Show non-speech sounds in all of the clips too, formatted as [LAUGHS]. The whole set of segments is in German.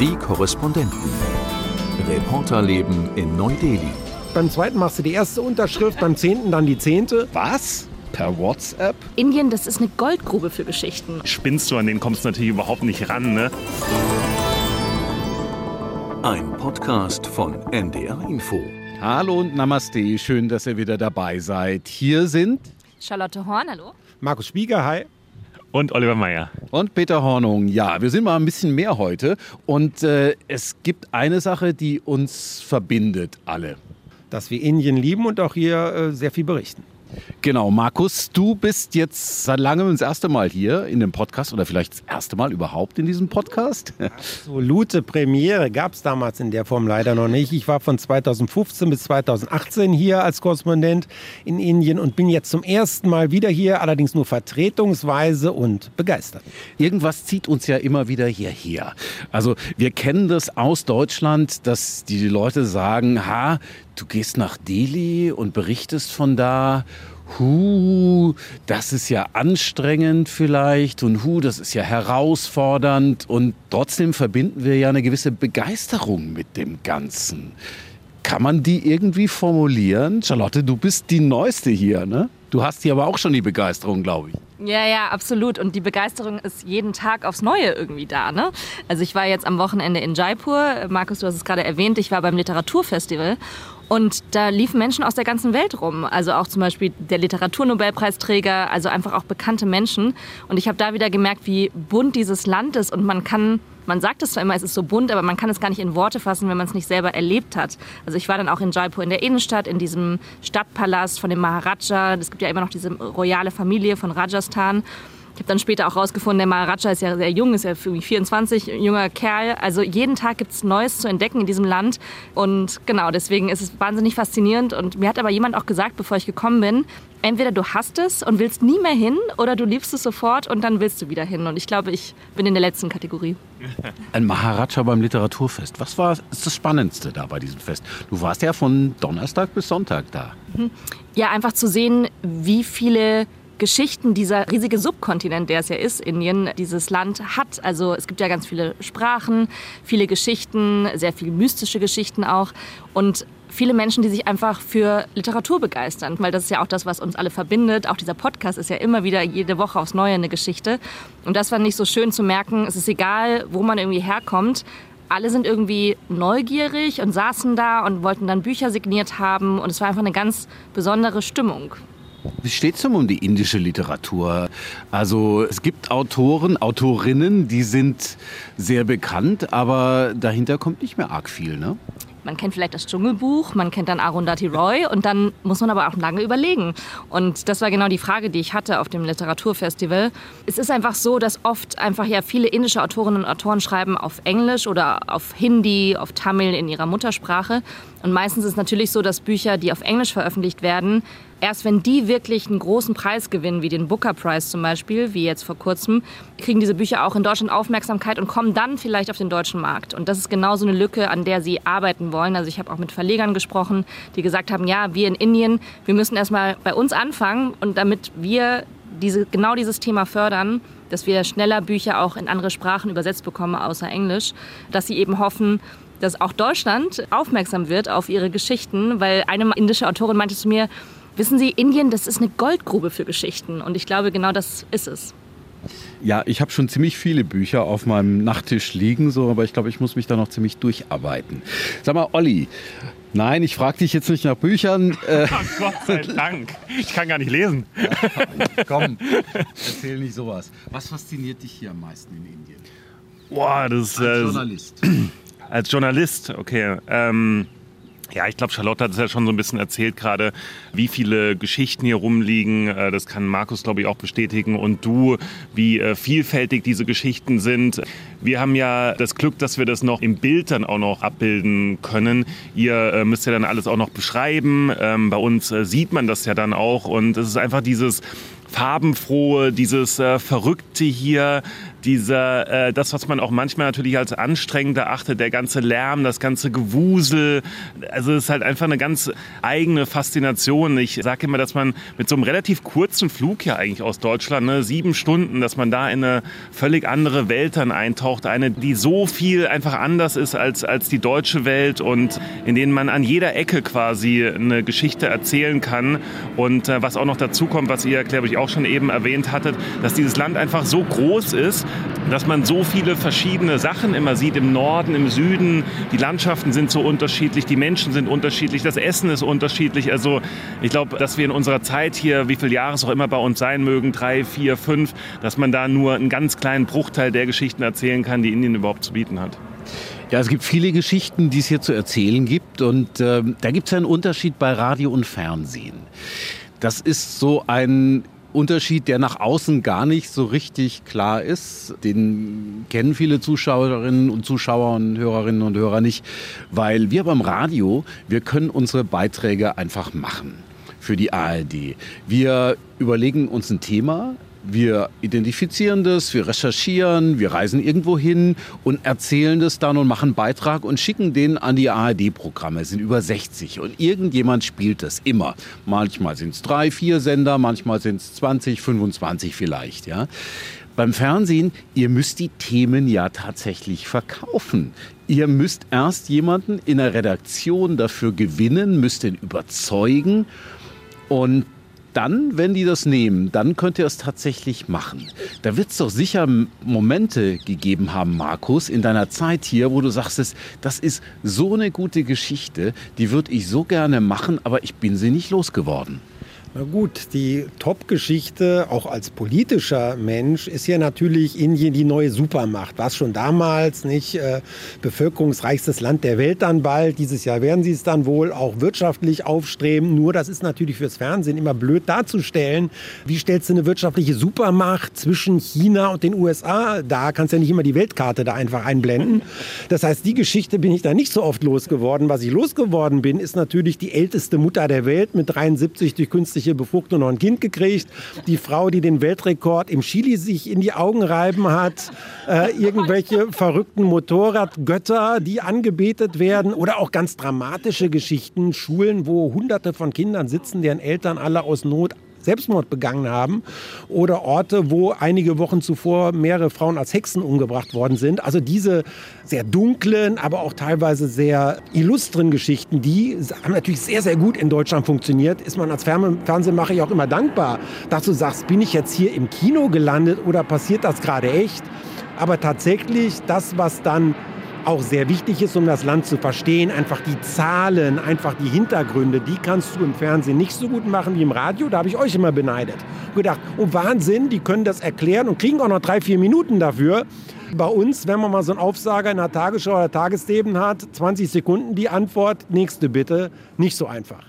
Die Korrespondenten. Reporterleben in Neu-Delhi. Beim zweiten machst du die erste Unterschrift, beim zehnten dann die zehnte. Was? Per WhatsApp? Indien, das ist eine Goldgrube für Geschichten. Spinnst du, an den kommst du natürlich überhaupt nicht ran, ne? Ein Podcast von NDR Info. Hallo und Namaste, schön, dass ihr wieder dabei seid. Hier sind Charlotte Horn, hallo. Markus Spieger, hi. Und Oliver Meyer. und Peter Hornung. Ja, wir sind mal ein bisschen mehr heute und äh, es gibt eine Sache, die uns verbindet alle. Dass wir Indien lieben und auch hier äh, sehr viel berichten. Genau, Markus, du bist jetzt seit langem das erste Mal hier in dem Podcast oder vielleicht das erste Mal überhaupt in diesem Podcast. [LAUGHS] Absolute Premiere gab es damals in der Form leider noch nicht. Ich war von 2015 bis 2018 hier als Korrespondent in Indien und bin jetzt zum ersten Mal wieder hier, allerdings nur vertretungsweise und begeistert. Irgendwas zieht uns ja immer wieder hierher. Also wir kennen das aus Deutschland, dass die Leute sagen, ha, du gehst nach Delhi und berichtest von da. Hu, das ist ja anstrengend vielleicht und hu, das ist ja herausfordernd und trotzdem verbinden wir ja eine gewisse Begeisterung mit dem Ganzen. Kann man die irgendwie formulieren? Charlotte, du bist die Neueste hier, ne? Du hast hier aber auch schon die Begeisterung, glaube ich. Ja, ja, absolut. Und die Begeisterung ist jeden Tag aufs Neue irgendwie da. Ne? Also ich war jetzt am Wochenende in Jaipur. Markus, du hast es gerade erwähnt, ich war beim Literaturfestival. Und da liefen Menschen aus der ganzen Welt rum. Also auch zum Beispiel der Literaturnobelpreisträger, also einfach auch bekannte Menschen. Und ich habe da wieder gemerkt, wie bunt dieses Land ist. Und man kann, man sagt es zwar immer, es ist so bunt, aber man kann es gar nicht in Worte fassen, wenn man es nicht selber erlebt hat. Also ich war dann auch in Jaipur in der Innenstadt, in diesem Stadtpalast von dem Maharaja. Es gibt ja immer noch diese royale Familie von Rajasthan. Ich habe dann später auch rausgefunden, der Maharaja ist ja sehr jung, ist ja irgendwie 24, junger Kerl. Also jeden Tag gibt es Neues zu entdecken in diesem Land. Und genau, deswegen ist es wahnsinnig faszinierend. Und mir hat aber jemand auch gesagt, bevor ich gekommen bin, entweder du hast es und willst nie mehr hin oder du liebst es sofort und dann willst du wieder hin. Und ich glaube, ich bin in der letzten Kategorie. [LAUGHS] Ein Maharaja beim Literaturfest. Was war das Spannendste da bei diesem Fest? Du warst ja von Donnerstag bis Sonntag da. Ja, einfach zu sehen, wie viele Geschichten dieser riesige Subkontinent, der es ja ist, Indien, dieses Land hat. Also es gibt ja ganz viele Sprachen, viele Geschichten, sehr viele mystische Geschichten auch und viele Menschen, die sich einfach für Literatur begeistern, weil das ist ja auch das, was uns alle verbindet. Auch dieser Podcast ist ja immer wieder jede Woche aufs Neue eine Geschichte. Und das war nicht so schön zu merken. Es ist egal, wo man irgendwie herkommt. Alle sind irgendwie neugierig und saßen da und wollten dann Bücher signiert haben. Und es war einfach eine ganz besondere Stimmung. Wie steht es um die indische Literatur? Also es gibt Autoren, Autorinnen, die sind sehr bekannt, aber dahinter kommt nicht mehr arg viel, ne? Man kennt vielleicht das Dschungelbuch, man kennt dann Arundhati Roy und dann muss man aber auch lange überlegen. Und das war genau die Frage, die ich hatte auf dem Literaturfestival. Es ist einfach so, dass oft einfach ja viele indische Autorinnen und Autoren schreiben auf Englisch oder auf Hindi, auf Tamil in ihrer Muttersprache. Und meistens ist es natürlich so, dass Bücher, die auf Englisch veröffentlicht werden, erst wenn die wirklich einen großen Preis gewinnen, wie den Booker Prize zum Beispiel, wie jetzt vor kurzem, kriegen diese Bücher auch in Deutschland Aufmerksamkeit und kommen dann vielleicht auf den deutschen Markt. Und das ist genau so eine Lücke, an der sie arbeiten wollen. Also ich habe auch mit Verlegern gesprochen, die gesagt haben, ja, wir in Indien, wir müssen erstmal bei uns anfangen und damit wir diese, genau dieses Thema fördern, dass wir schneller Bücher auch in andere Sprachen übersetzt bekommen, außer Englisch, dass sie eben hoffen, dass auch Deutschland aufmerksam wird auf ihre Geschichten, weil eine indische Autorin meinte zu mir, wissen Sie, Indien, das ist eine Goldgrube für Geschichten und ich glaube, genau das ist es. Ja, ich habe schon ziemlich viele Bücher auf meinem Nachttisch liegen, so, aber ich glaube, ich muss mich da noch ziemlich durcharbeiten. Sag mal, Olli, nein, ich frage dich jetzt nicht nach Büchern. Äh, [LAUGHS] Ach Gott sei Dank. Ich kann gar nicht lesen. [LAUGHS] komm, erzähl nicht sowas. Was fasziniert dich hier am meisten in Indien? Boah, das ist. Als Äh, Journalist. [CLEARS THROAT] als Journalist, okay. Ähm, ja, ich glaube, Charlotte hat es ja schon so ein bisschen erzählt gerade, wie viele Geschichten hier rumliegen. Äh, Das kann Markus, glaube ich, auch bestätigen. Und du, wie äh, vielfältig diese Geschichten sind. Wir haben ja das Glück, dass wir das noch im Bild dann auch noch abbilden können. Ihr äh, müsst ja dann alles auch noch beschreiben. Ähm, Bei uns sieht man das ja dann auch. Und es ist einfach dieses farbenfrohe, dieses äh, Verrückte hier, dieser, äh, das, was man auch manchmal natürlich als anstrengend erachtet, der ganze Lärm, das ganze Gewusel. Also es ist halt einfach eine ganz eigene Faszination. Ich sage immer, dass man mit so einem relativ kurzen Flug ja eigentlich aus Deutschland, ne, sieben Stunden, dass man da in eine völlig andere Welt dann eintaucht. Eine, die so viel einfach anders ist als, als die deutsche Welt und in denen man an jeder Ecke quasi eine Geschichte erzählen kann. Und äh, was auch noch dazu kommt, was ihr, glaube ich, auch schon eben erwähnt hattet, dass dieses Land einfach so groß ist, dass man so viele verschiedene Sachen immer sieht im Norden, im Süden. Die Landschaften sind so unterschiedlich, die Menschen sind unterschiedlich, das Essen ist unterschiedlich. Also ich glaube, dass wir in unserer Zeit hier, wie viele Jahre es auch immer bei uns sein mögen, drei, vier, fünf, dass man da nur einen ganz kleinen Bruchteil der Geschichten erzählen kann, die Indien überhaupt zu bieten hat. Ja, es gibt viele Geschichten, die es hier zu erzählen gibt. Und äh, da gibt es einen Unterschied bei Radio und Fernsehen. Das ist so ein Unterschied, der nach außen gar nicht so richtig klar ist. Den kennen viele Zuschauerinnen und Zuschauer und Hörerinnen und Hörer nicht, weil wir beim Radio, wir können unsere Beiträge einfach machen für die ARD. Wir überlegen uns ein Thema, wir identifizieren das, wir recherchieren, wir reisen irgendwo hin und erzählen das dann und machen einen Beitrag und schicken den an die ARD-Programme. Es sind über 60 und irgendjemand spielt das immer. Manchmal sind es drei, vier Sender, manchmal sind es 20, 25 vielleicht. Ja. Beim Fernsehen, ihr müsst die Themen ja tatsächlich verkaufen. Ihr müsst erst jemanden in der Redaktion dafür gewinnen, müsst ihn überzeugen und dann, wenn die das nehmen, dann könnt ihr es tatsächlich machen. Da wird es doch sicher Momente gegeben haben, Markus, in deiner Zeit hier, wo du sagst, das ist so eine gute Geschichte, die würde ich so gerne machen, aber ich bin sie nicht losgeworden. Na gut, die Top-Geschichte, auch als politischer Mensch, ist ja natürlich Indien die neue Supermacht. War es schon damals nicht äh, bevölkerungsreichstes Land der Welt dann bald. Dieses Jahr werden sie es dann wohl auch wirtschaftlich aufstreben. Nur das ist natürlich fürs Fernsehen immer blöd darzustellen. Wie stellst du eine wirtschaftliche Supermacht zwischen China und den USA da Kannst ja nicht immer die Weltkarte da einfach einblenden. Das heißt, die Geschichte bin ich da nicht so oft losgeworden. Was ich losgeworden bin, ist natürlich die älteste Mutter der Welt mit 73 durch künstliche künstliche Befruchtung noch ein Kind gekriegt. Die Frau, die den Weltrekord im Chili sich in die Augen reiben hat. Äh, irgendwelche verrückten Motorradgötter, die angebetet werden. Oder auch ganz dramatische Geschichten. Schulen, wo hunderte von Kindern sitzen, deren Eltern alle aus Not Selbstmord begangen haben oder Orte, wo einige Wochen zuvor mehrere Frauen als Hexen umgebracht worden sind. Also diese sehr dunklen, aber auch teilweise sehr illustren Geschichten, die haben natürlich sehr, sehr gut in Deutschland funktioniert. Ist man als Fernsehmacher ja auch immer dankbar, dass du sagst, bin ich jetzt hier im Kino gelandet oder passiert das gerade echt? Aber tatsächlich das, was dann auch sehr wichtig ist, um das Land zu verstehen. Einfach die Zahlen, einfach die Hintergründe, die kannst du im Fernsehen nicht so gut machen wie im Radio. Da habe ich euch immer beneidet. Und gedacht, oh Wahnsinn, die können das erklären und kriegen auch noch drei, vier Minuten dafür. Bei uns, wenn man mal so einen Aufsager in der Tagesschau oder Tagesleben hat, 20 Sekunden die Antwort, nächste bitte, nicht so einfach.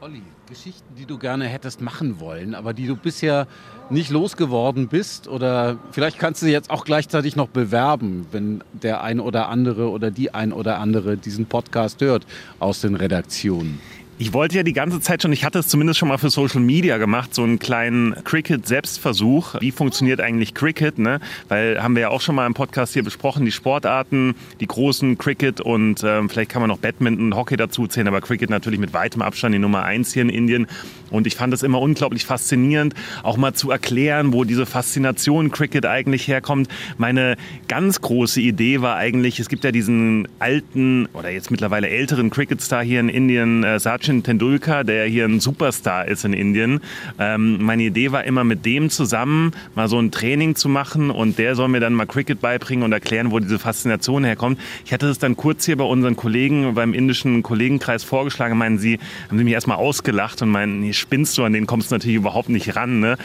Olli, Geschichten, die du gerne hättest machen wollen, aber die du bisher nicht losgeworden bist? Oder vielleicht kannst du jetzt auch gleichzeitig noch bewerben, wenn der ein oder andere oder die ein oder andere diesen Podcast hört aus den Redaktionen. Ich wollte ja die ganze Zeit schon, ich hatte es zumindest schon mal für Social Media gemacht, so einen kleinen Cricket-Selbstversuch. Wie funktioniert eigentlich Cricket? Ne? Weil haben wir ja auch schon mal im Podcast hier besprochen, die Sportarten, die großen Cricket und ähm, vielleicht kann man noch Badminton und Hockey dazu zählen, aber Cricket natürlich mit weitem Abstand die Nummer eins hier in Indien. Und ich fand es immer unglaublich faszinierend, auch mal zu erklären, wo diese Faszination Cricket eigentlich herkommt. Meine ganz große Idee war eigentlich, es gibt ja diesen alten oder jetzt mittlerweile älteren Cricket-Star hier in Indien, äh, Sachin Sachin Tendulkar, der hier ein Superstar ist in Indien. Ähm, meine Idee war immer mit dem zusammen mal so ein Training zu machen und der soll mir dann mal Cricket beibringen und erklären, wo diese Faszination herkommt. Ich hatte es dann kurz hier bei unseren Kollegen beim indischen Kollegenkreis vorgeschlagen, meinen sie, haben sie mich erstmal ausgelacht und meinen, nee, spinnst du, an den kommst du natürlich überhaupt nicht ran. Ne?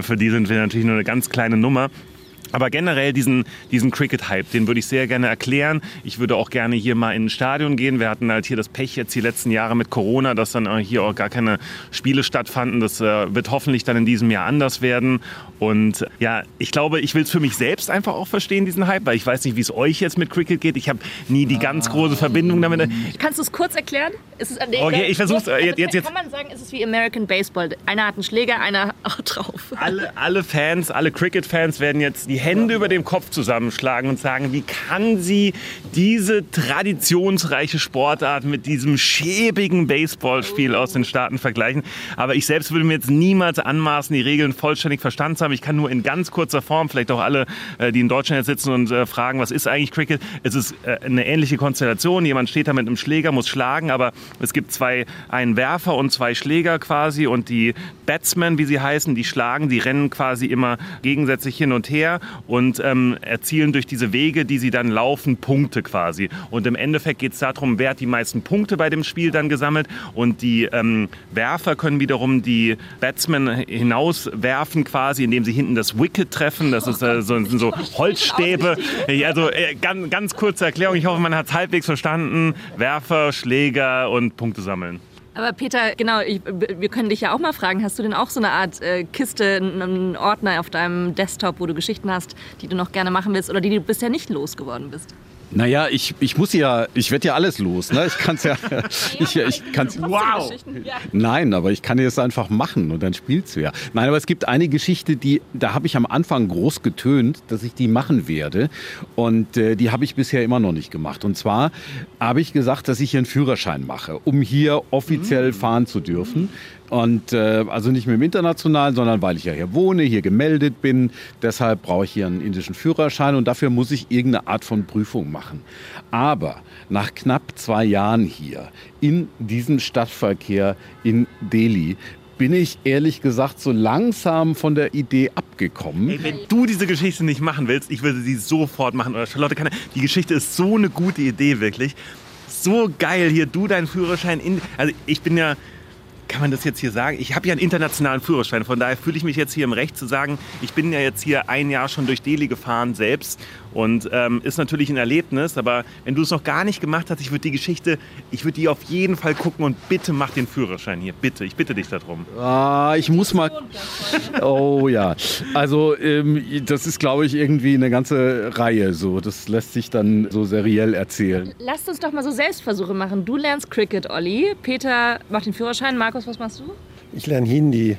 Für die sind wir natürlich nur eine ganz kleine Nummer. Aber generell diesen, diesen Cricket-Hype, den würde ich sehr gerne erklären. Ich würde auch gerne hier mal in ein Stadion gehen. Wir hatten halt hier das Pech jetzt die letzten Jahre mit Corona, dass dann hier auch gar keine Spiele stattfanden. Das äh, wird hoffentlich dann in diesem Jahr anders werden. Und ja, ich glaube, ich will es für mich selbst einfach auch verstehen, diesen Hype, weil ich weiß nicht, wie es euch jetzt mit Cricket geht. Ich habe nie die ganz große Verbindung damit. Kannst du es kurz erklären? Ist es an der Okay, ich versuch's, äh, jetzt- jetzt- jetzt. Kann man sagen, ist es wie American Baseball? Einer hat einen Schläger, einer [LAUGHS] auch drauf. Alle, alle Fans, alle Cricket-Fans werden jetzt die Hände über dem Kopf zusammenschlagen und sagen, wie kann sie diese traditionsreiche Sportart mit diesem schäbigen Baseballspiel aus den Staaten vergleichen. Aber ich selbst würde mir jetzt niemals anmaßen, die Regeln vollständig verstanden zu haben. Ich kann nur in ganz kurzer Form, vielleicht auch alle, äh, die in Deutschland jetzt sitzen und äh, fragen, was ist eigentlich Cricket? Es ist äh, eine ähnliche Konstellation. Jemand steht da mit einem Schläger, muss schlagen, aber es gibt zwei, einen Werfer und zwei Schläger quasi und die Batsmen, wie sie heißen, die schlagen, die rennen quasi immer gegensätzlich hin und her und ähm, erzielen durch diese Wege, die sie dann laufen, Punkte quasi. Und im Endeffekt geht es darum, wer hat die meisten Punkte bei dem Spiel dann gesammelt und die ähm, Werfer können wiederum die Batsmen hinauswerfen quasi, indem sie hinten das Wicket treffen. Das ist äh, so, sind so Holzstäbe. Also äh, ganz, ganz kurze Erklärung. Ich hoffe, man hat es halbwegs verstanden. Werfer, Schläger und Punkte sammeln. Aber Peter, genau, ich, wir können dich ja auch mal fragen, hast du denn auch so eine Art äh, Kiste, einen Ordner auf deinem Desktop, wo du Geschichten hast, die du noch gerne machen willst oder die du bisher nicht losgeworden bist? Naja, ich, ich muss ja, ich werde ja alles los. Ne? Ich kann es ja, [LAUGHS] [LAUGHS] ich, ich kann's, Wow! Ja. Nein, aber ich kann es einfach machen und dann spielt's wer. Nein, aber es gibt eine Geschichte, die, da habe ich am Anfang groß getönt, dass ich die machen werde. Und äh, die habe ich bisher immer noch nicht gemacht. Und zwar habe ich gesagt, dass ich hier einen Führerschein mache, um hier offiziell fahren zu dürfen. Und äh, also nicht mit dem internationalen, sondern weil ich ja hier wohne, hier gemeldet bin. Deshalb brauche ich hier einen indischen Führerschein und dafür muss ich irgendeine Art von Prüfung machen. Aber nach knapp zwei Jahren hier in diesem Stadtverkehr in Delhi bin ich ehrlich gesagt so langsam von der Idee abgekommen. Ey, wenn du diese Geschichte nicht machen willst, ich würde sie sofort machen. Oder Charlotte kann. Die Geschichte ist so eine gute Idee, wirklich. So geil hier, du deinen Führerschein in. Also ich bin ja. Kann man das jetzt hier sagen? Ich habe ja einen internationalen Führerschein, von daher fühle ich mich jetzt hier im Recht zu sagen, ich bin ja jetzt hier ein Jahr schon durch Delhi gefahren selbst und ähm, ist natürlich ein Erlebnis, aber wenn du es noch gar nicht gemacht hast, ich würde die Geschichte, ich würde die auf jeden Fall gucken und bitte mach den Führerschein hier, bitte, ich bitte dich darum. Ah, ich muss mal. Oh ja. Also ähm, das ist, glaube ich, irgendwie eine ganze Reihe. So, das lässt sich dann so seriell erzählen. Lasst uns doch mal so Selbstversuche machen. Du lernst Cricket, Olli. Peter macht den Führerschein. Markus, was machst du? Ich lerne Hindi.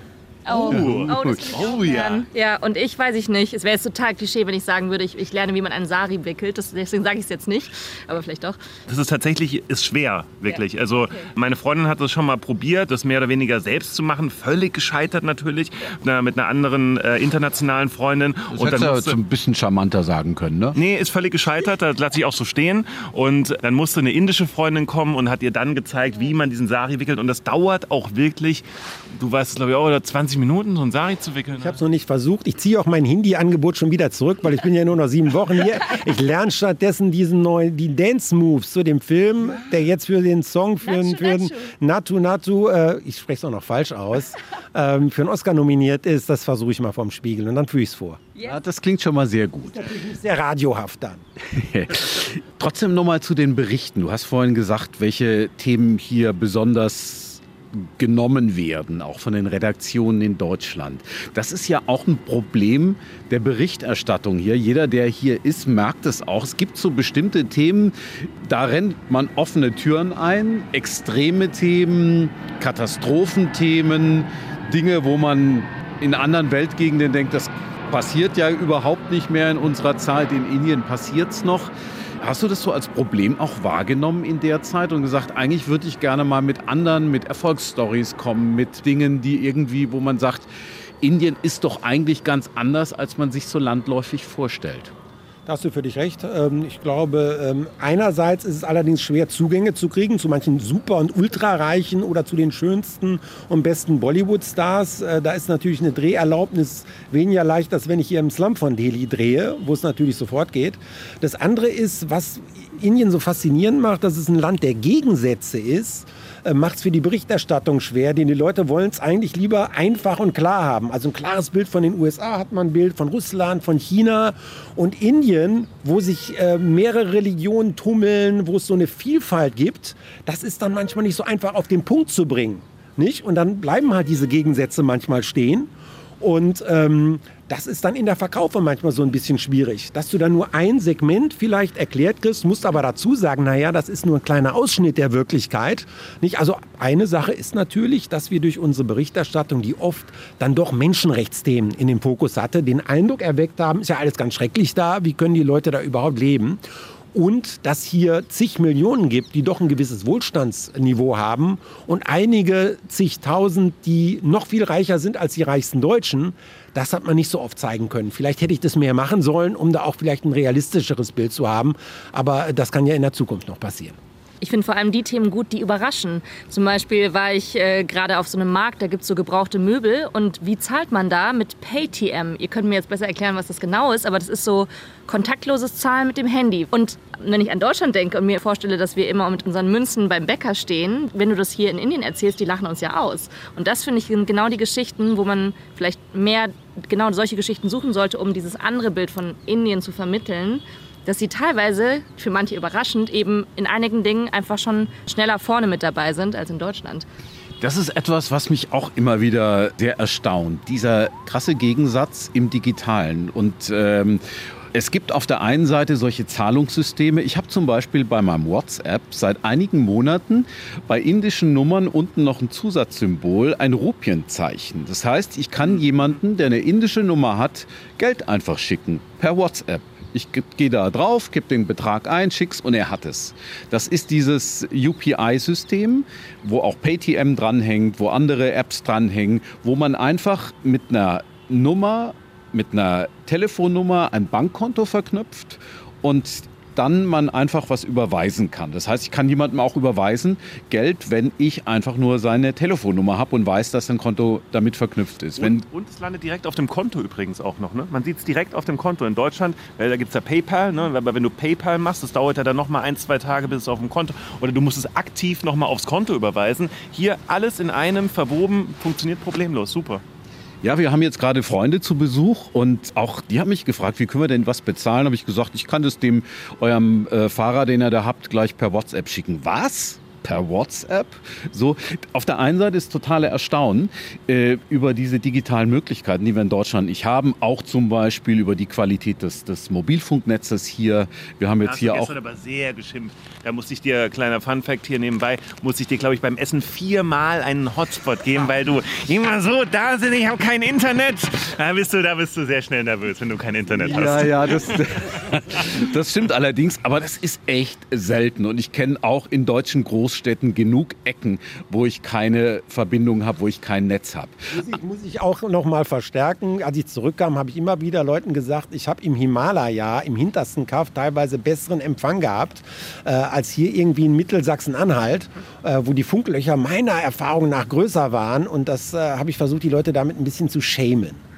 Oh, oh, will ich auch Oh, ja. Ja, und ich weiß ich nicht. Es wäre jetzt total Klischee, wenn ich sagen würde, ich, ich lerne, wie man einen Sari wickelt. Das, deswegen sage ich es jetzt nicht. Aber vielleicht doch. Das ist tatsächlich ist schwer, wirklich. Also meine Freundin hat das schon mal probiert, das mehr oder weniger selbst zu machen. Völlig gescheitert natürlich. Na, mit einer anderen äh, internationalen Freundin. Das und hättest du musste- so ein bisschen charmanter sagen können, ne? Nee, ist völlig gescheitert, das lasse ich auch so stehen. Und dann musste eine indische Freundin kommen und hat ihr dann gezeigt, wie man diesen Sari wickelt. Und das dauert auch wirklich, du weißt es glaube ich auch, oder 20 Minuten, so einen Sari zu wickeln. Ich habe es noch nicht versucht. Ich ziehe auch mein Hindi-Angebot schon wieder zurück, weil ich bin ja nur noch sieben Wochen hier. Ich lerne stattdessen diesen neuen, die Dance-Moves zu dem Film, der jetzt für den Song für, Nachu, für den Natu Natu, äh, ich spreche es auch noch falsch aus, ähm, für einen Oscar nominiert ist. Das versuche ich mal vorm Spiegel und dann führe ich es vor. Ja, das klingt schon mal sehr gut. Sehr radiohaft dann. [LAUGHS] Trotzdem nochmal zu den Berichten. Du hast vorhin gesagt, welche Themen hier besonders genommen werden, auch von den Redaktionen in Deutschland. Das ist ja auch ein Problem der Berichterstattung hier. Jeder, der hier ist, merkt es auch. Es gibt so bestimmte Themen, da rennt man offene Türen ein. Extreme Themen, Katastrophenthemen, Dinge, wo man in anderen Weltgegenden denkt, das passiert ja überhaupt nicht mehr in unserer Zeit. In Indien passiert es noch. Hast du das so als Problem auch wahrgenommen in der Zeit und gesagt, eigentlich würde ich gerne mal mit anderen, mit Erfolgsstories kommen, mit Dingen, die irgendwie, wo man sagt, Indien ist doch eigentlich ganz anders, als man sich so landläufig vorstellt. Da hast du dich recht. Ähm, ich glaube, ähm, einerseits ist es allerdings schwer, Zugänge zu kriegen zu manchen super- und ultrareichen oder zu den schönsten und besten Bollywood-Stars. Äh, da ist natürlich eine Dreherlaubnis weniger leicht, als wenn ich hier im Slum von Delhi drehe, wo es natürlich sofort geht. Das andere ist, was Indien so faszinierend macht, dass es ein Land der Gegensätze ist macht es für die Berichterstattung schwer, denn die Leute wollen es eigentlich lieber einfach und klar haben. Also ein klares Bild von den USA hat man ein Bild, von Russland, von China und Indien, wo sich äh, mehrere Religionen tummeln, wo es so eine Vielfalt gibt. Das ist dann manchmal nicht so einfach auf den Punkt zu bringen. Nicht? Und dann bleiben halt diese Gegensätze manchmal stehen. Und ähm, das ist dann in der Verkaufe manchmal so ein bisschen schwierig, dass du dann nur ein Segment vielleicht erklärt kriegst, musst aber dazu sagen, naja, das ist nur ein kleiner Ausschnitt der Wirklichkeit. Nicht? Also eine Sache ist natürlich, dass wir durch unsere Berichterstattung, die oft dann doch Menschenrechtsthemen in den Fokus hatte, den Eindruck erweckt haben, ist ja alles ganz schrecklich da, wie können die Leute da überhaupt leben? Und dass hier zig Millionen gibt, die doch ein gewisses Wohlstandsniveau haben und einige zigtausend, die noch viel reicher sind als die reichsten Deutschen. Das hat man nicht so oft zeigen können. Vielleicht hätte ich das mehr machen sollen, um da auch vielleicht ein realistischeres Bild zu haben. Aber das kann ja in der Zukunft noch passieren. Ich finde vor allem die Themen gut, die überraschen. Zum Beispiel war ich äh, gerade auf so einem Markt, da gibt es so gebrauchte Möbel. Und wie zahlt man da? Mit PayTM. Ihr könnt mir jetzt besser erklären, was das genau ist, aber das ist so kontaktloses Zahlen mit dem Handy. Und wenn ich an Deutschland denke und mir vorstelle, dass wir immer mit unseren Münzen beim Bäcker stehen, wenn du das hier in Indien erzählst, die lachen uns ja aus. Und das finde ich sind genau die Geschichten, wo man vielleicht mehr genau solche Geschichten suchen sollte, um dieses andere Bild von Indien zu vermitteln dass sie teilweise, für manche überraschend, eben in einigen Dingen einfach schon schneller vorne mit dabei sind als in Deutschland. Das ist etwas, was mich auch immer wieder sehr erstaunt. Dieser krasse Gegensatz im Digitalen. Und ähm, es gibt auf der einen Seite solche Zahlungssysteme. Ich habe zum Beispiel bei meinem WhatsApp seit einigen Monaten bei indischen Nummern unten noch ein Zusatzsymbol, ein Rupienzeichen. Das heißt, ich kann jemanden, der eine indische Nummer hat, Geld einfach schicken per WhatsApp. Ich gehe da drauf, gebe den Betrag ein, schick's und er hat es. Das ist dieses UPI-System, wo auch PayTM dranhängt, wo andere Apps dranhängen, wo man einfach mit einer Nummer, mit einer Telefonnummer ein Bankkonto verknüpft und dann man einfach was überweisen kann. Das heißt, ich kann jemandem auch überweisen Geld, wenn ich einfach nur seine Telefonnummer habe und weiß, dass ein Konto damit verknüpft ist. Und, und, es landet direkt auf dem Konto übrigens auch noch. Ne? Man sieht es direkt auf dem Konto in Deutschland, weil da gibt es ja PayPal. Ne? Aber wenn du PayPal machst, das dauert ja dann noch mal ein, zwei Tage, bis es auf dem Konto oder du musst es aktiv noch mal aufs Konto überweisen. Hier alles in einem verwoben, funktioniert problemlos. Super. Ja, wir haben jetzt gerade Freunde zu Besuch und auch die haben mich gefragt, wie können wir denn was bezahlen? Habe ich gesagt, ich kann das dem eurem äh, Fahrer, den ihr da habt, gleich per WhatsApp schicken. Was? Per WhatsApp. So, auf der einen Seite ist totale Erstaunen äh, über diese digitalen Möglichkeiten, die wir in Deutschland nicht haben. Auch zum Beispiel über die Qualität des, des Mobilfunknetzes hier. Wir haben jetzt hier auch. aber sehr geschimpft. Da musste ich dir, kleiner Funfact hier nebenbei, musste ich dir, glaube ich, beim Essen viermal einen Hotspot geben, weil du immer so da sind, ich habe kein Internet. Da bist, du, da bist du sehr schnell nervös, wenn du kein Internet hast. Ja, ja, das, [LAUGHS] das stimmt allerdings, aber das ist echt selten. Und ich kenne auch in deutschen Großstädten Großstädten genug Ecken, wo ich keine Verbindung habe, wo ich kein Netz habe. Muss ich, muss ich auch noch mal verstärken. Als ich zurückkam, habe ich immer wieder Leuten gesagt, ich habe im Himalaya, im hintersten Kaff, teilweise besseren Empfang gehabt, äh, als hier irgendwie in Mittelsachsen-Anhalt, äh, wo die Funklöcher meiner Erfahrung nach größer waren. Und das äh, habe ich versucht, die Leute damit ein bisschen zu schämen.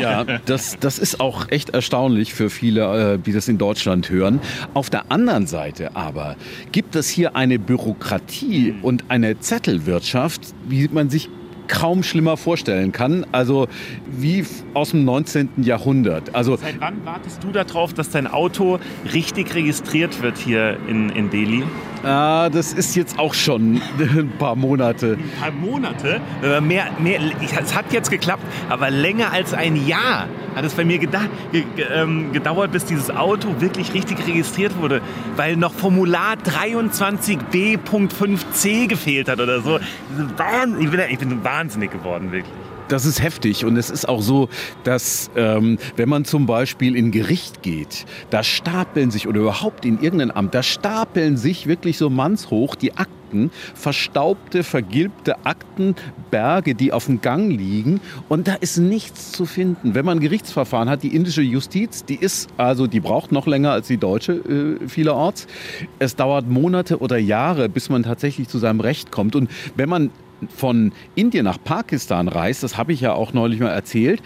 Ja, das, das ist auch echt erstaunlich für viele, äh, die das in Deutschland hören. Auf der anderen Seite aber gibt es hier eine Bürokratie und eine Zettelwirtschaft, wie man sich kaum schlimmer vorstellen kann. Also wie aus dem 19. Jahrhundert. Also Seit wann wartest du darauf, dass dein Auto richtig registriert wird hier in, in Delhi? Ah, das ist jetzt auch schon [LAUGHS] ein paar Monate. Ein paar Monate? Äh, mehr, mehr, es hat jetzt geklappt, aber länger als ein Jahr hat es bei mir ähm, gedauert, bis dieses Auto wirklich richtig registriert wurde, weil noch Formular 23b.5c gefehlt hat oder so. Ich bin, ich bin wahnsinnig geworden, wirklich das ist heftig und es ist auch so, dass ähm, wenn man zum Beispiel in Gericht geht, da stapeln sich oder überhaupt in irgendein Amt, da stapeln sich wirklich so mannshoch die Akten Akten, verstaubte, vergilbte Aktenberge, die auf dem Gang liegen und da ist nichts zu finden. Wenn man Gerichtsverfahren hat, die indische Justiz, die ist also, die braucht noch länger als die deutsche äh, vielerorts. Es dauert Monate oder Jahre, bis man tatsächlich zu seinem Recht kommt und wenn man von Indien nach Pakistan reist, das habe ich ja auch neulich mal erzählt,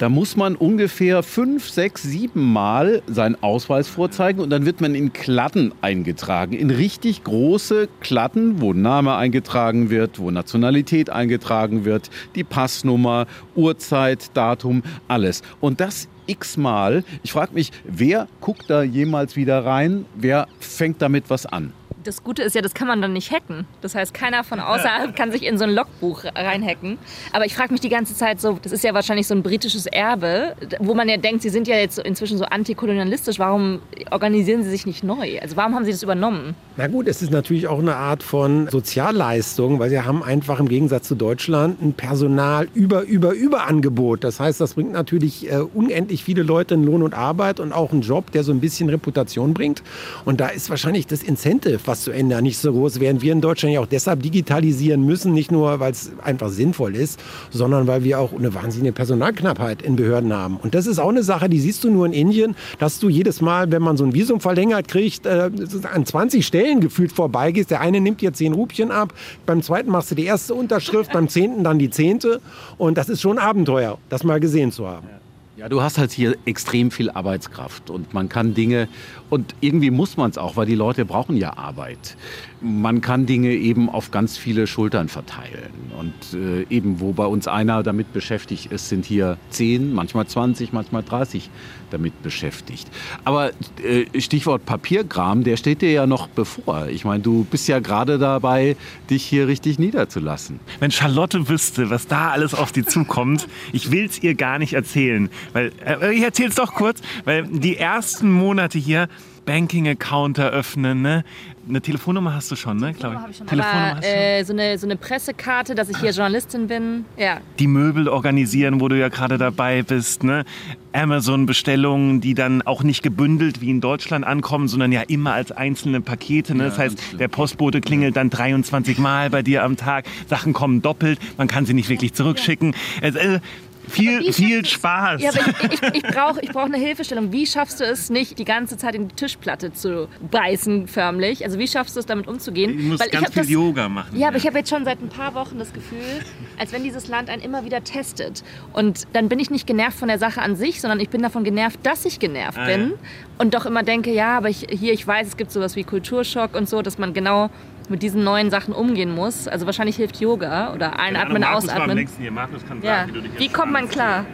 da muss man ungefähr fünf, sechs, sieben Mal seinen Ausweis vorzeigen und dann wird man in Klatten eingetragen. In richtig große Klatten, wo Name eingetragen wird, wo Nationalität eingetragen wird, die Passnummer, Uhrzeit, Datum, alles. Und das x-mal. Ich frage mich, wer guckt da jemals wieder rein? Wer fängt damit was an? Das Gute ist ja, das kann man dann nicht hacken. Das heißt, keiner von außerhalb [LAUGHS] kann sich in so ein Logbuch reinhacken. Aber ich frage mich die ganze Zeit so, das ist ja wahrscheinlich so ein britisches Erbe, wo man ja denkt, sie sind ja jetzt inzwischen so antikolonialistisch. Warum organisieren sie sich nicht neu? Also warum haben sie das übernommen? Na gut, es ist natürlich auch eine Art von Sozialleistung, weil sie haben einfach im Gegensatz zu Deutschland ein Personal über, über, über Angebot. Das heißt, das bringt natürlich äh, unendlich viele Leute in Lohn und Arbeit und auch einen Job, der so ein bisschen Reputation bringt. Und da ist wahrscheinlich das Incentive, was zu ändern, nicht so groß, während wir in Deutschland ja auch deshalb digitalisieren müssen, nicht nur, weil es einfach sinnvoll ist, sondern weil wir auch eine wahnsinnige Personalknappheit in Behörden haben. Und das ist auch eine Sache, die siehst du nur in Indien, dass du jedes Mal, wenn man so ein Visum verlängert kriegt, äh, an 20 Stellen gefühlt vorbeigehst. Der eine nimmt dir 10 Rupien ab, beim zweiten machst du die erste Unterschrift, beim zehnten dann die zehnte. Und das ist schon ein Abenteuer, das mal gesehen zu haben. Ja, du hast halt hier extrem viel Arbeitskraft und man kann Dinge, und irgendwie muss man es auch, weil die Leute brauchen ja Arbeit. Man kann Dinge eben auf ganz viele Schultern verteilen. Und äh, eben, wo bei uns einer damit beschäftigt ist, sind hier 10, manchmal 20, manchmal 30 damit beschäftigt. Aber äh, Stichwort Papierkram, der steht dir ja noch bevor. Ich meine, du bist ja gerade dabei, dich hier richtig niederzulassen. Wenn Charlotte wüsste, was da alles auf sie zukommt, [LAUGHS] ich will es ihr gar nicht erzählen. Weil, äh, ich erzähle es doch kurz, weil die ersten Monate hier Banking-Account eröffnen, ne? Eine Telefonnummer hast du schon, ne? Telefonnummer habe ich schon. Telefonnummer Aber, äh, so, eine, so eine Pressekarte, dass ich hier Journalistin bin. Ja. Die Möbel organisieren, wo du ja gerade dabei bist, ne? Amazon-Bestellungen, die dann auch nicht gebündelt wie in Deutschland ankommen, sondern ja immer als einzelne Pakete. Ne? Ja, das heißt, der Postbote klingelt dann 23 Mal bei dir am Tag. Sachen kommen doppelt, man kann sie nicht wirklich zurückschicken. Ja. Also, äh, viel, viel Spaß. Ja, ich, ich, ich brauche ich brauch eine Hilfestellung. Wie schaffst du es nicht, die ganze Zeit in die Tischplatte zu beißen, förmlich? Also wie schaffst du es, damit umzugehen? Du musst Weil ganz viel das, Yoga machen. Ja, ja, aber ich habe jetzt schon seit ein paar Wochen das Gefühl, als wenn dieses Land einen immer wieder testet. Und dann bin ich nicht genervt von der Sache an sich, sondern ich bin davon genervt, dass ich genervt ah, bin. Ja. Und doch immer denke, ja, aber ich, hier, ich weiß, es gibt sowas wie Kulturschock und so, dass man genau mit diesen neuen Sachen umgehen muss. Also wahrscheinlich hilft Yoga oder einatmen, Markus ausatmen. Hier. Markus kann ja. sagen, wie, du dich wie kommt man klar?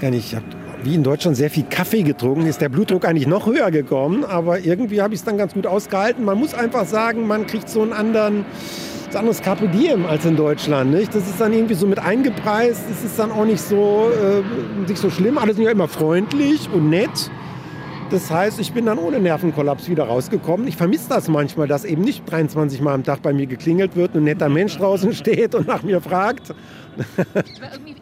Ich habe wie in Deutschland sehr viel Kaffee getrunken, ist der Blutdruck eigentlich noch höher gekommen. Aber irgendwie habe ich es dann ganz gut ausgehalten. Man muss einfach sagen, man kriegt so einen anderen ein anderes Carpe Diem als in Deutschland. Nicht? Das ist dann irgendwie so mit eingepreist. Es ist dann auch nicht so, äh, nicht so schlimm. Alle sind ja immer freundlich und nett. Das heißt, ich bin dann ohne Nervenkollaps wieder rausgekommen. Ich vermisse das manchmal, dass eben nicht 23 Mal am Tag bei mir geklingelt wird und ein netter Mensch draußen [LAUGHS] steht und nach mir fragt.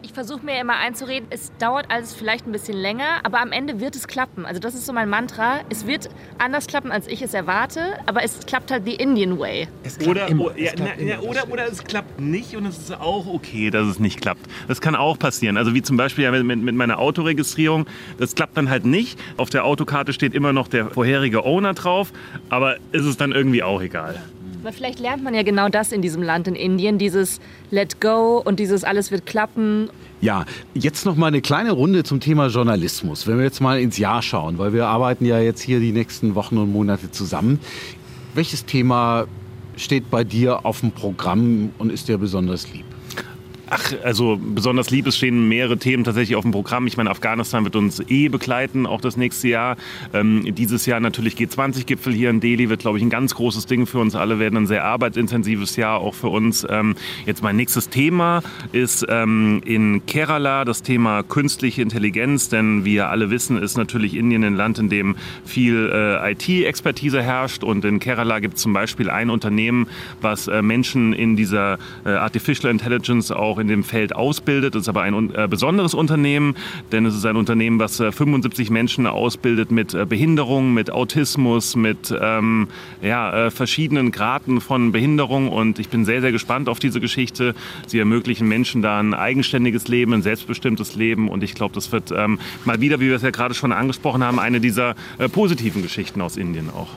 Ich versuche mir immer einzureden, es dauert alles vielleicht ein bisschen länger, aber am Ende wird es klappen. Also das ist so mein Mantra. Es wird anders klappen, als ich es erwarte, aber es klappt halt the Indian way. Oder, immer, ja, na, ja, oder, oder es klappt nicht und es ist auch okay, dass es nicht klappt. Das kann auch passieren. Also wie zum Beispiel ja, mit, mit meiner Autoregistrierung. Das klappt dann halt nicht. Auf der Autokarte steht immer noch der vorherige Owner drauf, aber ist es dann irgendwie auch egal. Aber vielleicht lernt man ja genau das in diesem Land, in Indien, dieses Let go und dieses alles wird klappen. Ja, jetzt noch mal eine kleine Runde zum Thema Journalismus. Wenn wir jetzt mal ins Jahr schauen, weil wir arbeiten ja jetzt hier die nächsten Wochen und Monate zusammen. Welches Thema steht bei dir auf dem Programm und ist dir besonders lieb? Ach, also besonders lieb, es stehen mehrere Themen tatsächlich auf dem Programm. Ich meine, Afghanistan wird uns eh begleiten, auch das nächste Jahr. Ähm, dieses Jahr natürlich G20-Gipfel hier in Delhi wird, glaube ich, ein ganz großes Ding für uns alle werden. Ein sehr arbeitsintensives Jahr auch für uns. Ähm, jetzt mein nächstes Thema ist ähm, in Kerala das Thema künstliche Intelligenz, denn wir alle wissen, ist natürlich Indien ein Land, in dem viel äh, IT-Expertise herrscht. Und in Kerala gibt es zum Beispiel ein Unternehmen, was äh, Menschen in dieser äh, Artificial Intelligence auch in dem Feld ausbildet. Es ist aber ein äh, besonderes Unternehmen, denn es ist ein Unternehmen, was äh, 75 Menschen ausbildet mit äh, Behinderung, mit Autismus, mit ähm, ja, äh, verschiedenen Graden von Behinderung. Und ich bin sehr, sehr gespannt auf diese Geschichte. Sie ermöglichen Menschen da ein eigenständiges Leben, ein selbstbestimmtes Leben. Und ich glaube, das wird ähm, mal wieder, wie wir es ja gerade schon angesprochen haben, eine dieser äh, positiven Geschichten aus Indien auch.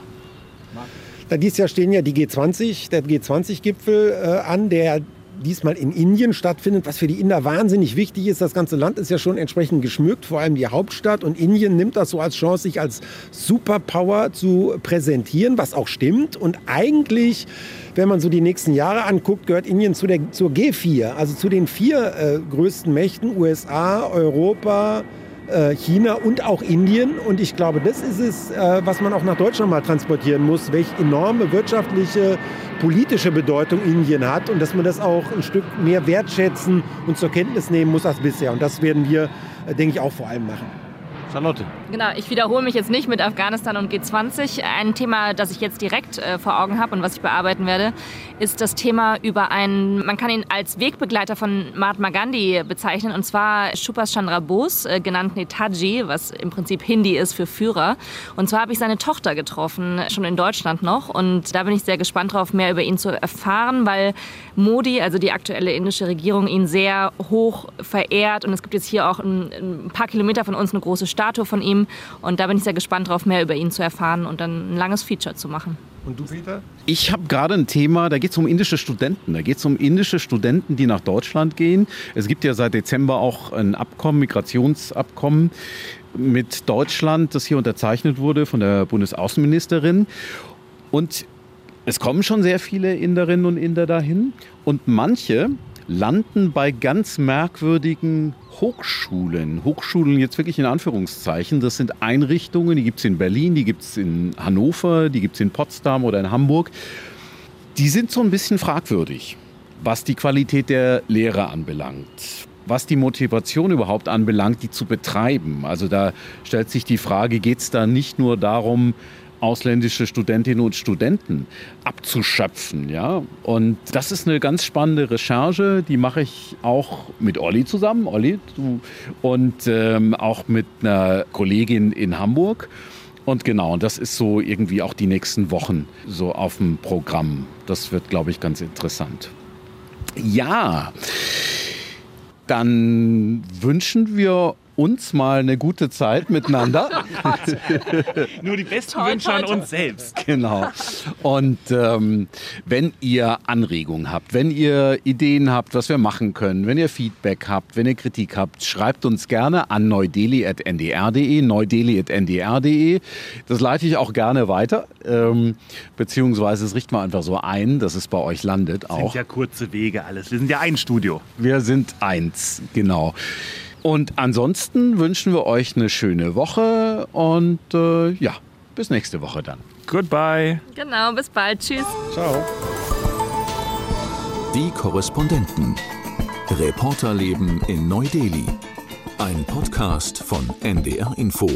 Dieses Jahr stehen ja die G20, der G20-Gipfel äh, an, der diesmal in Indien stattfindet, was für die Inder wahnsinnig wichtig ist. Das ganze Land ist ja schon entsprechend geschmückt, vor allem die Hauptstadt. Und Indien nimmt das so als Chance, sich als Superpower zu präsentieren, was auch stimmt. Und eigentlich, wenn man so die nächsten Jahre anguckt, gehört Indien zu der, zur G4, also zu den vier äh, größten Mächten, USA, Europa, China und auch Indien. Und ich glaube, das ist es, äh, was man auch nach Deutschland mal transportieren muss, welche enorme wirtschaftliche, politische Bedeutung Indien hat und dass man das auch ein Stück mehr wertschätzen und zur Kenntnis nehmen muss als bisher. Und das werden wir, äh, denke ich, auch vor allem machen. Charlotte. Genau, ich wiederhole mich jetzt nicht mit Afghanistan und G20. Ein Thema, das ich jetzt direkt äh, vor Augen habe und was ich bearbeiten werde, ist das Thema über einen, man kann ihn als Wegbegleiter von Mahatma Gandhi bezeichnen, und zwar Subhas Chandra Bose, äh, genannt Netaji, was im Prinzip Hindi ist für Führer. Und zwar habe ich seine Tochter getroffen, schon in Deutschland noch. Und da bin ich sehr gespannt drauf, mehr über ihn zu erfahren, weil Modi, also die aktuelle indische Regierung, ihn sehr hoch verehrt. Und es gibt jetzt hier auch ein, ein paar Kilometer von uns eine große Stadt Statue von ihm. Und da bin ich sehr gespannt drauf, mehr über ihn zu erfahren und dann ein langes Feature zu machen. Und du, Peter? Ich habe gerade ein Thema, da geht es um indische Studenten. Da geht es um indische Studenten, die nach Deutschland gehen. Es gibt ja seit Dezember auch ein Abkommen, Migrationsabkommen mit Deutschland, das hier unterzeichnet wurde von der Bundesaußenministerin. Und es kommen schon sehr viele Inderinnen und Inder dahin. Und manche landen bei ganz merkwürdigen Hochschulen. Hochschulen jetzt wirklich in Anführungszeichen. Das sind Einrichtungen, die gibt es in Berlin, die gibt es in Hannover, die gibt es in Potsdam oder in Hamburg. Die sind so ein bisschen fragwürdig, was die Qualität der Lehre anbelangt was die Motivation überhaupt anbelangt, die zu betreiben. Also da stellt sich die Frage, geht es da nicht nur darum, ausländische Studentinnen und Studenten abzuschöpfen. Ja? Und das ist eine ganz spannende Recherche, die mache ich auch mit Olli zusammen, Olli, du, und ähm, auch mit einer Kollegin in Hamburg. Und genau, das ist so irgendwie auch die nächsten Wochen so auf dem Programm. Das wird, glaube ich, ganz interessant. Ja, dann wünschen wir uns mal eine gute Zeit miteinander. [LAUGHS] Nur die besten toll, Wünsche an uns selbst. Genau. Und ähm, wenn ihr Anregungen habt, wenn ihr Ideen habt, was wir machen können, wenn ihr Feedback habt, wenn ihr Kritik habt, schreibt uns gerne an neudeli.ndr.de, neudeli.ndr.de. Das leite ich auch gerne weiter, ähm, beziehungsweise es richten wir einfach so ein, dass es bei euch landet auch. sind ja kurze Wege alles. Wir sind ja ein Studio. Wir sind eins, genau. Und ansonsten wünschen wir euch eine schöne Woche und äh, ja, bis nächste Woche dann. Goodbye. Genau, bis bald. Tschüss. Ciao. Die Korrespondenten. Reporterleben in Neu-Delhi. Ein Podcast von NDR Info.